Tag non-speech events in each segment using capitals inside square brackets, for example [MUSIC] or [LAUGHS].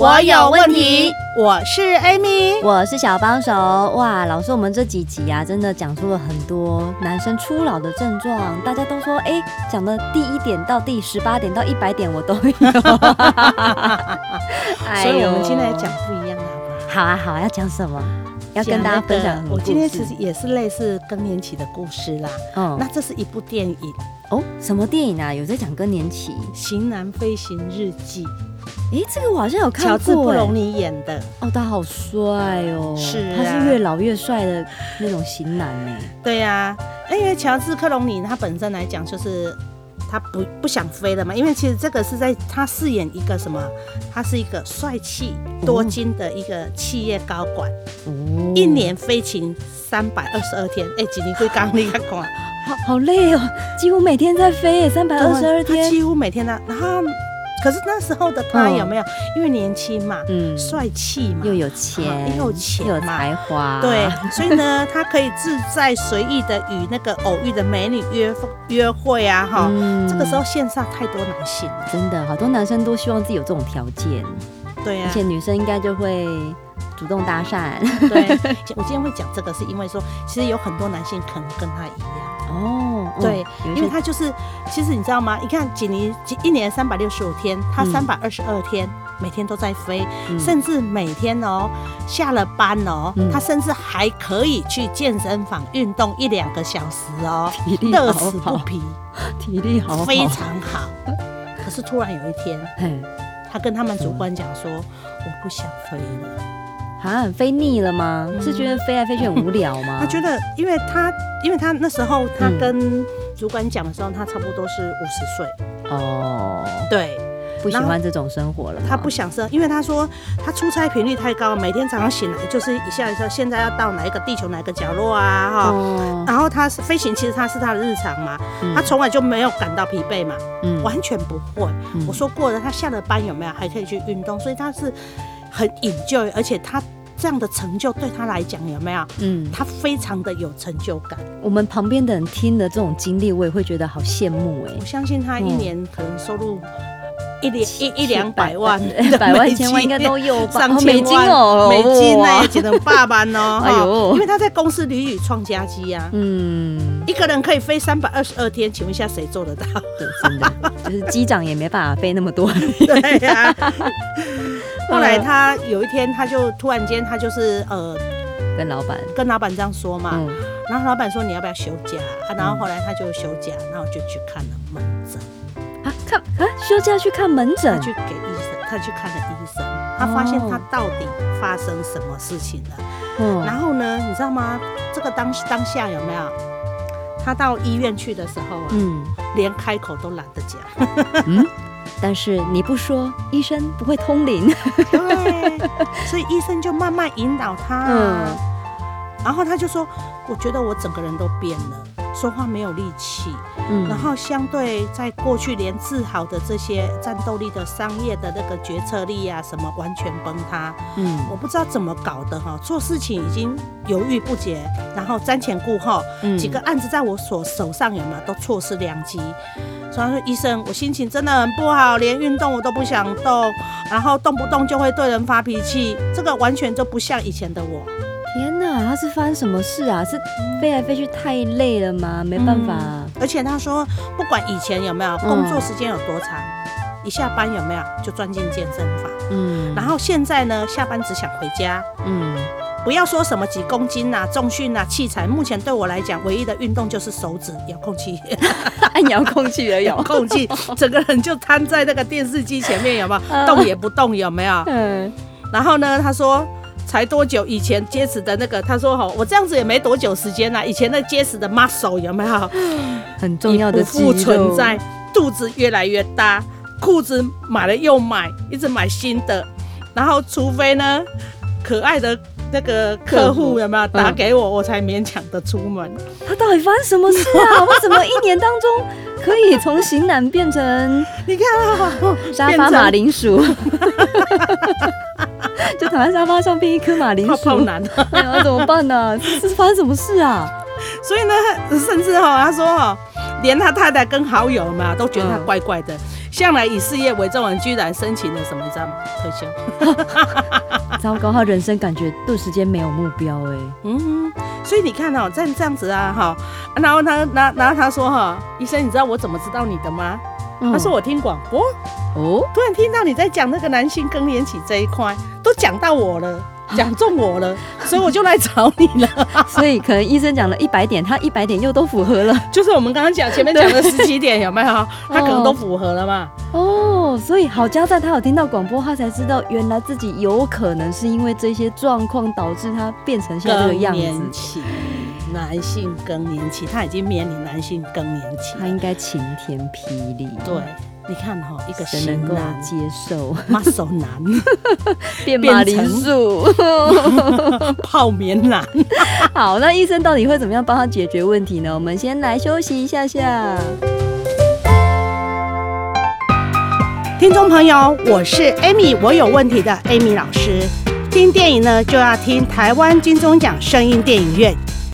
我有问题，我是 Amy，我是小帮手。哇，老师，我们这几集啊，真的讲出了很多男生初老的症状。大家都说，哎，讲的第一点到第十八点到一百点，我都有。[LAUGHS] 所以，我们今天来讲不一样的，好啊，好啊，要讲什么？要跟大家分享。我今天其实也是类似更年期的故事啦。嗯，那这是一部电影哦，什么电影啊？有在讲更年期？《型男飞行日记》。哎，这个我好像有看过，乔治布隆尼演的。哦，他好帅哦，是、啊，他是越老越帅的那种型男呢。对呀、啊，因为乔治克隆尼他本身来讲就是他不不想飞了嘛，因为其实这个是在他饰演一个什么，他是一个帅气多金的一个企业高管，哦、一年飞行三百二十二天，哎，几年会刚离开过，好好累哦，几乎每天在飞，三百二十二天，几乎每天的，然后。可是那时候的他有没有？因为年轻嘛，嗯，帅气嘛，又有钱，又有钱，又有才华，对，所以呢，他可以自在随意的与那个偶遇的美女约约会啊，哈，这个时候线上太多男性，真的好多男生都希望自己有这种条件，对呀，而且女生应该就会主动搭讪。对，[LAUGHS] 我今天会讲这个，是因为说，其实有很多男性可能跟他一样哦。对，因为他就是，其实你知道吗？你看，几年几一年三百六十五天，他三百二十二天，每天都在飞，甚至每天哦，下了班哦，他甚至还可以去健身房运动一两个小时哦，乐此不疲，体力好，非常好。可是突然有一天，他跟他们主管讲说：“我不想飞了。”啊，飞腻了吗？嗯、是觉得飞来飞去很无聊吗？[LAUGHS] 他觉得，因为他，因为他那时候他跟主管讲的时候，他差不多是五十岁。哦，对，不喜欢这种生活了。他不想生，因为他说他出差频率太高，每天早上醒来就是一下一下，现在要到哪一个地球哪一个角落啊，哈、哦。然后他是飞行，其实他是他的日常嘛，嗯、他从来就没有感到疲惫嘛，嗯，完全不会。嗯、我说过了，他下了班有没有还可以去运动，所以他是。很 enjoy，而且他这样的成就对他来讲有没有？嗯，他非常的有成就感。我们旁边的人听了这种经历，我也会觉得好羡慕哎。我相信他一年可能收入一两一一两百万，[LAUGHS] 百万千万应该都有吧？上千万哦，美金呢也只能八万哦。[LAUGHS] 哎呦，因为他在公司屡屡创佳绩呀。嗯，一个人可以飞三百二十二天，请问一下谁做得到？对，真的就是机长也没办法飞那么多。[LAUGHS] 对呀。后来他有一天，他就突然间，他就是呃，跟老板跟老板这样说嘛，然后老板说，你要不要休假啊？然后后来他就休假，然后就去看了门诊啊，看啊，休假去看门诊，他去给医生，他去看了医生，他发现他到底发生什么事情了。嗯，然后呢，你知道吗？这个当当下有没有？他到医院去的时候啊，嗯，连开口都懒得讲。嗯。但是你不说，医生不会通灵。[LAUGHS] 对，所以医生就慢慢引导他。嗯，然后他就说：“我觉得我整个人都变了。”说话没有力气，嗯，然后相对在过去连治好的这些战斗力的商业的那个决策力啊什么完全崩塌，嗯，我不知道怎么搞的哈，做事情已经犹豫不决，然后瞻前顾后，嗯，几个案子在我所手上有没有都错失良机，所以说医生，我心情真的很不好，连运动我都不想动，然后动不动就会对人发脾气，这个完全就不像以前的我。天哪，他是发生什么事啊？是飞来飞去太累了吗？没办法、啊嗯。而且他说，不管以前有没有工作时间有多长，嗯、一下班有没有就钻进健身房。嗯。然后现在呢，下班只想回家。嗯。不要说什么几公斤啊、重训啊、器材，目前对我来讲，唯一的运动就是手指遥控器，按遥控器而已。遥控器，[LAUGHS] [LAUGHS] 整个人就瘫在那个电视机前面，有没有？嗯、动也不动，有没有？嗯。然后呢，他说。才多久以前结实的那个？他说：“哈，我这样子也没多久时间啦。以前那结实的 muscle 有没有？[LAUGHS] 很重要的不复存在？肚子越来越大，裤子买了又买，一直买新的。然后除非呢，可爱的那个客户有没有打给我，我才勉强的出门。他到底发生什么事啊？为什么一年当中可以从型男变成你看，沙发马铃薯，[LAUGHS] 就躺在沙发上变一颗马铃薯，好难啊！那怎么办呢？这是发生什么事啊？所以呢，甚至哈，他说哈，连他太太跟好友嘛都觉得他怪怪的。向来以事业为重的人，居然申请了什么？你知道吗？退休。糟糕，他人生感觉顿时间没有目标哎。嗯，所以你看哦，这样这样子啊，哈，然后他，然然后他说哈，医生，你知道我怎么知道你的吗？他说我听广播哦，突然听到你在讲那个男性更年期这一块，都讲到我了。讲中我了，所以我就来找你了。[LAUGHS] 所以可能医生讲了一百点，他一百点又都符合了。就是我们刚刚讲前面讲的十几点有没有？[LAUGHS] 他可能都符合了嘛。哦，所以好家在他有听到广播，他才知道原来自己有可能是因为这些状况导致他变成现在这个样子。男性更年期，他已经面临男性更年期，他应该晴天霹雳。对。你看哈，一个型男接受，muscle 男 [LAUGHS] 变马铃薯，[LAUGHS] 泡棉男。[LAUGHS] 好，那医生到底会怎么样帮他解决问题呢？我们先来休息一下下。听众朋友，我是 Amy，我有问题的 Amy 老师。听电影呢，就要听台湾金钟奖声音电影院。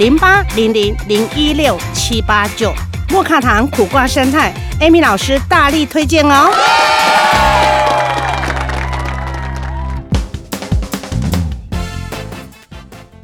零八零零零一六七八九。莫卡糖苦瓜生菜，Amy 老师大力推荐哦！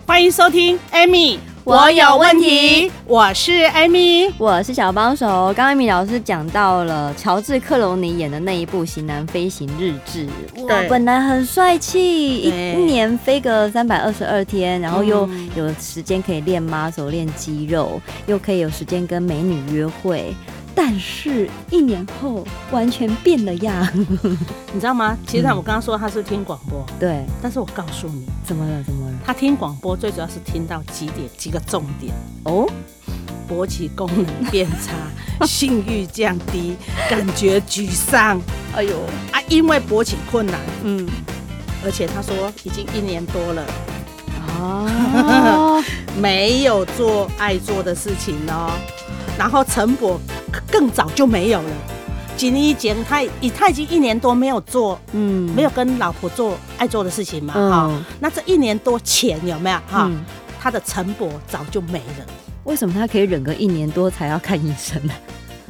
欢迎收听 Amy。我有问题，我是艾米我是小帮手。刚刚艾米老师讲到了乔治克隆尼演的那一部《型男飞行日志》，哇，本来很帅气，一年飞个三百二十二天，然后又有时间可以练 muscle、练肌肉，又可以有时间跟美女约会。但是，一年后完全变了样，[LAUGHS] 你知道吗？其实我刚刚说他是听广播，对。但是我告诉你，怎么了？怎么了？他听广播最主要是听到几点几个重点哦，勃起功能变差，[LAUGHS] 性欲降低，感觉沮丧。哎呦啊，因为勃起困难，嗯，而且他说已经一年多了，哦，[LAUGHS] 没有做爱做的事情哦，然后陈勃。更早就没有了。几年以前，他已他已经一年多没有做，嗯，没有跟老婆做爱做的事情嘛，哈、嗯。那这一年多前有没有哈？嗯、他的陈勃早就没了。为什么他可以忍个一年多才要看医生呢？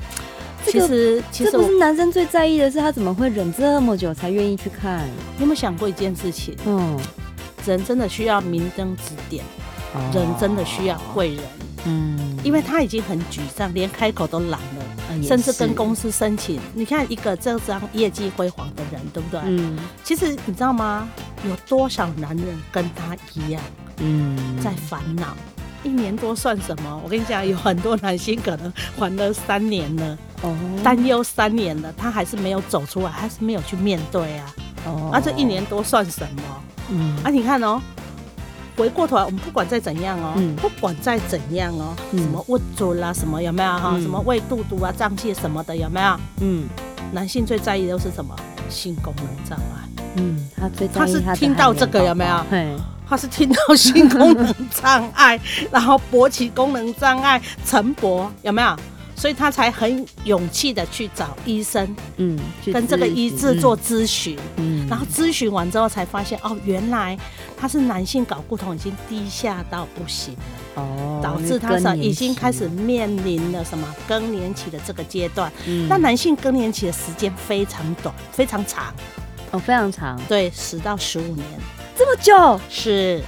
[LAUGHS] 其实，其实不是男生最在意的是他怎么会忍这么久才愿意去看？你有没有想过一件事情？嗯，人真的需要明灯指点，哦、人真的需要贵人。嗯，因为他已经很沮丧，连开口都懒了。甚至跟公司申请，你看一个这张业绩辉煌的人，对不对？嗯。其实你知道吗？有多少男人跟他一样，嗯，在烦恼？一年多算什么？我跟你讲，有很多男性可能还了三年了，哦，担忧三年了，他还是没有走出来，还是没有去面对啊。哦。啊，这一年多算什么？嗯。啊，你看哦。回过头来，我们不管再怎样哦，嗯、不管再怎样哦，嗯、什么物质啦，什么有没有哈？嗯、什么胃肚肚啊、胀气什么的有没有？嗯，男性最在意的是什么？性功能障碍。嗯，他最他，他是听到这个有没有？嘿他是听到性功能障碍，[LAUGHS] 然后勃起功能障碍，晨勃有没有？所以他才很勇气的去找医生，嗯，跟这个医治做咨询，嗯，然后咨询完之后才发现，哦，原来他是男性睾固酮已经低下到不行了，哦，导致他是已经开始面临了什么更年期的这个阶段。嗯，那男性更年期的时间非常短，非常长，哦，非常长，对，十到十五年，这么久，是。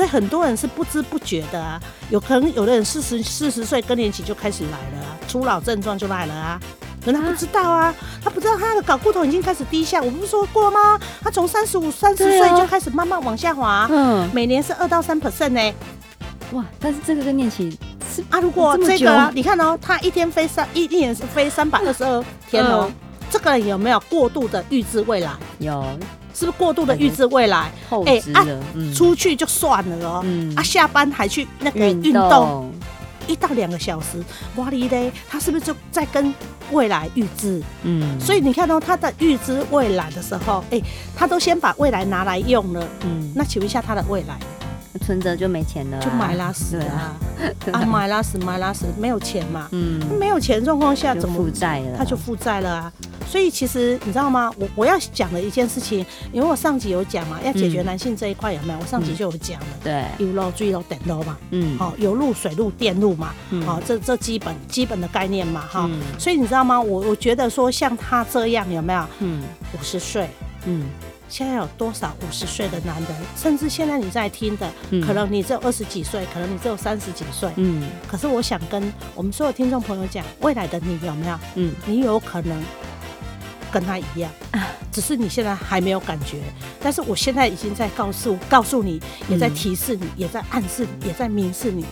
所以很多人是不知不觉的啊，有可能有的人四十四十岁更年期就开始来了啊，初老症状就来了啊。可他不知道啊，他不知道他的睾固酮已经开始低下。我不是说过吗？他从三十五、三十岁就开始慢慢往下滑，嗯，每年是二到三 percent 呢。哇！但是这个更年期是啊，如果这个你看哦，他一天飞三一一年是飞三百二十二天哦，这个有没有过度的预知未来？有。是不是过度的预知未来？哎啊，出去就算了哦，啊，下班还去那个运动一到两个小时，哇哩嘞，他是不是就在跟未来预知？嗯，所以你看到他的预知未来的时候，哎，他都先把未来拿来用了，嗯，那请问一下他的未来？存折就没钱了，就买拉屎啊！啊，买拉屎买拉屎，没有钱嘛？嗯，没有钱状况下怎么负债了？他就负债了啊！所以其实你知道吗？我我要讲的一件事情，因为我上集有讲嘛，要解决男性这一块有没有？我上集就有讲了，对，有漏、注意漏、等漏嘛，嗯，好，有路、水路、电路嘛，好，这这基本基本的概念嘛，哈。所以你知道吗？我我觉得说像他这样有没有？嗯，五十岁，嗯。现在有多少五十岁的男人，甚至现在你在听的，嗯、可能你只有二十几岁，可能你只有三十几岁。嗯，可是我想跟我们所有听众朋友讲，未来的你有没有？嗯，你有可能跟他一样，只是你现在还没有感觉。但是我现在已经在告诉告诉你，也在提示你，也在暗示你，也在明示你，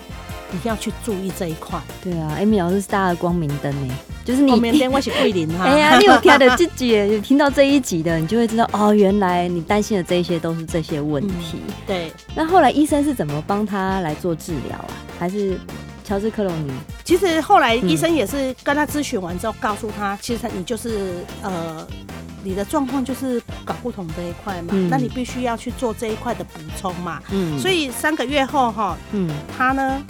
一定要去注意这一块。对啊，Amy 老师是大家的光明灯呢。就是你明天 [LAUGHS] 我是桂林哈。哎呀，你有听的自己，有听到这一集的，你就会知道哦，原来你担心的这一些都是这些问题。嗯、对。那后来医生是怎么帮他来做治疗啊？还是乔治克隆尼？其实后来医生也是跟他咨询完之后，告诉他，嗯、其实你就是呃，你的状况就是睾固酮这一块嘛，嗯、那你必须要去做这一块的补充嘛。嗯。所以三个月后哈，嗯，他呢。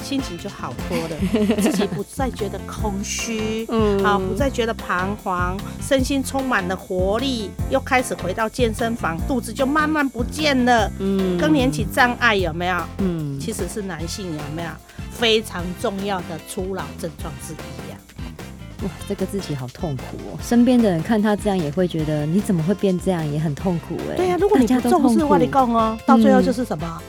心情就好多了，[LAUGHS] 自己不再觉得空虚，嗯，啊，不再觉得彷徨，身心充满了活力，又开始回到健身房，肚子就慢慢不见了，嗯，更年期障碍有没有？嗯，其实是男性有没有非常重要的初老症状之一呀？哇，这个自己好痛苦哦，身边的人看他这样也会觉得你怎么会变这样，也很痛苦哎。对呀，如果你不重视，我跟你讲哦，到最后就是什么？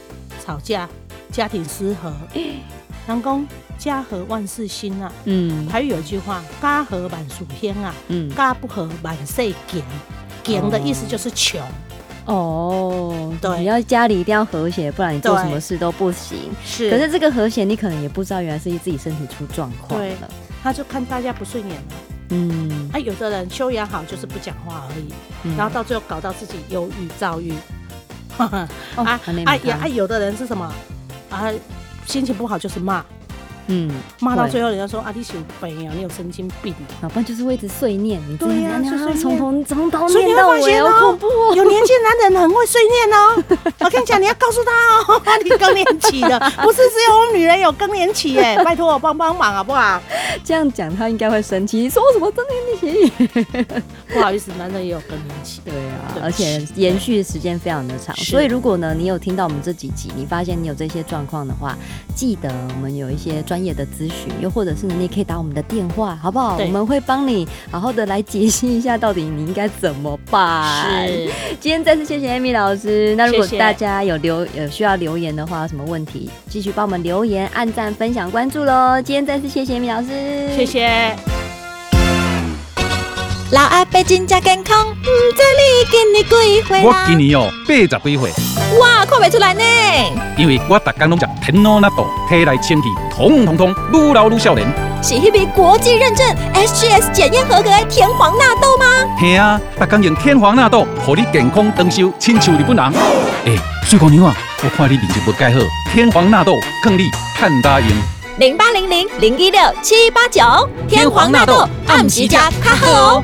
吵架，家庭失和。[GASPS] 南宫家和万事兴啊，嗯，还有一句话，家和万事兴啊，嗯，家不和万事穷，穷的意思就是穷。哦，对，你要家里一定要和谐，不然你做什么事都不行。是，可是这个和谐，你可能也不知道，原来是自己身体出状况了。对，他就看大家不顺眼了。嗯，啊，有的人修养好就是不讲话而已，然后到最后搞到自己忧郁、躁郁。[LAUGHS] 啊啊也啊！有的人是什么啊？心情不好就是骂，嗯，骂到最后人家说啊，你是有病啊，你有神经病，要不然就是会一直碎念，你对呀，就是从头从头念到尾，好恐怖哦。有年轻男人很会碎念哦，[LAUGHS] 我跟你讲，你要告诉他哦，[LAUGHS] 你更年期的，[LAUGHS] 不是只有我们女人有更年期哎，拜托我帮帮忙好不好？这样讲他应该会生气，说什么更年期？不好意思，男人也有更年期，对啊，而且延续时间非常的长，所以如果呢，你有听到我们这几集，你发现你有这些状况的话。记得我们有一些专业的咨询，又或者是你可以打我们的电话，好不好？我们会帮你好好的来解析一下，到底你应该怎么办。是，今天再次谢谢 Amy 老师。那如果大家有留有需要留言的话，有什么问题，继续帮我们留言、按赞、分享、关注喽。今天再次谢谢 Amy 老师，谢谢。老阿伯真正健康，唔知你今年几岁？我今年哦八十几岁。哇，看不出来呢。因为我逐天拢食天皇纳豆，体内清气通通通，愈老愈少年。是迄笔国际认证 SGS 检验合格的天皇纳豆吗？系啊，逐天用天皇纳豆，让你健康长寿，亲像日本人。哎、欸，水姑娘啊，我看你面色不改好，天皇纳豆劝你看答应。零八零零零一六七八九，天皇纳豆按时加卡好哦。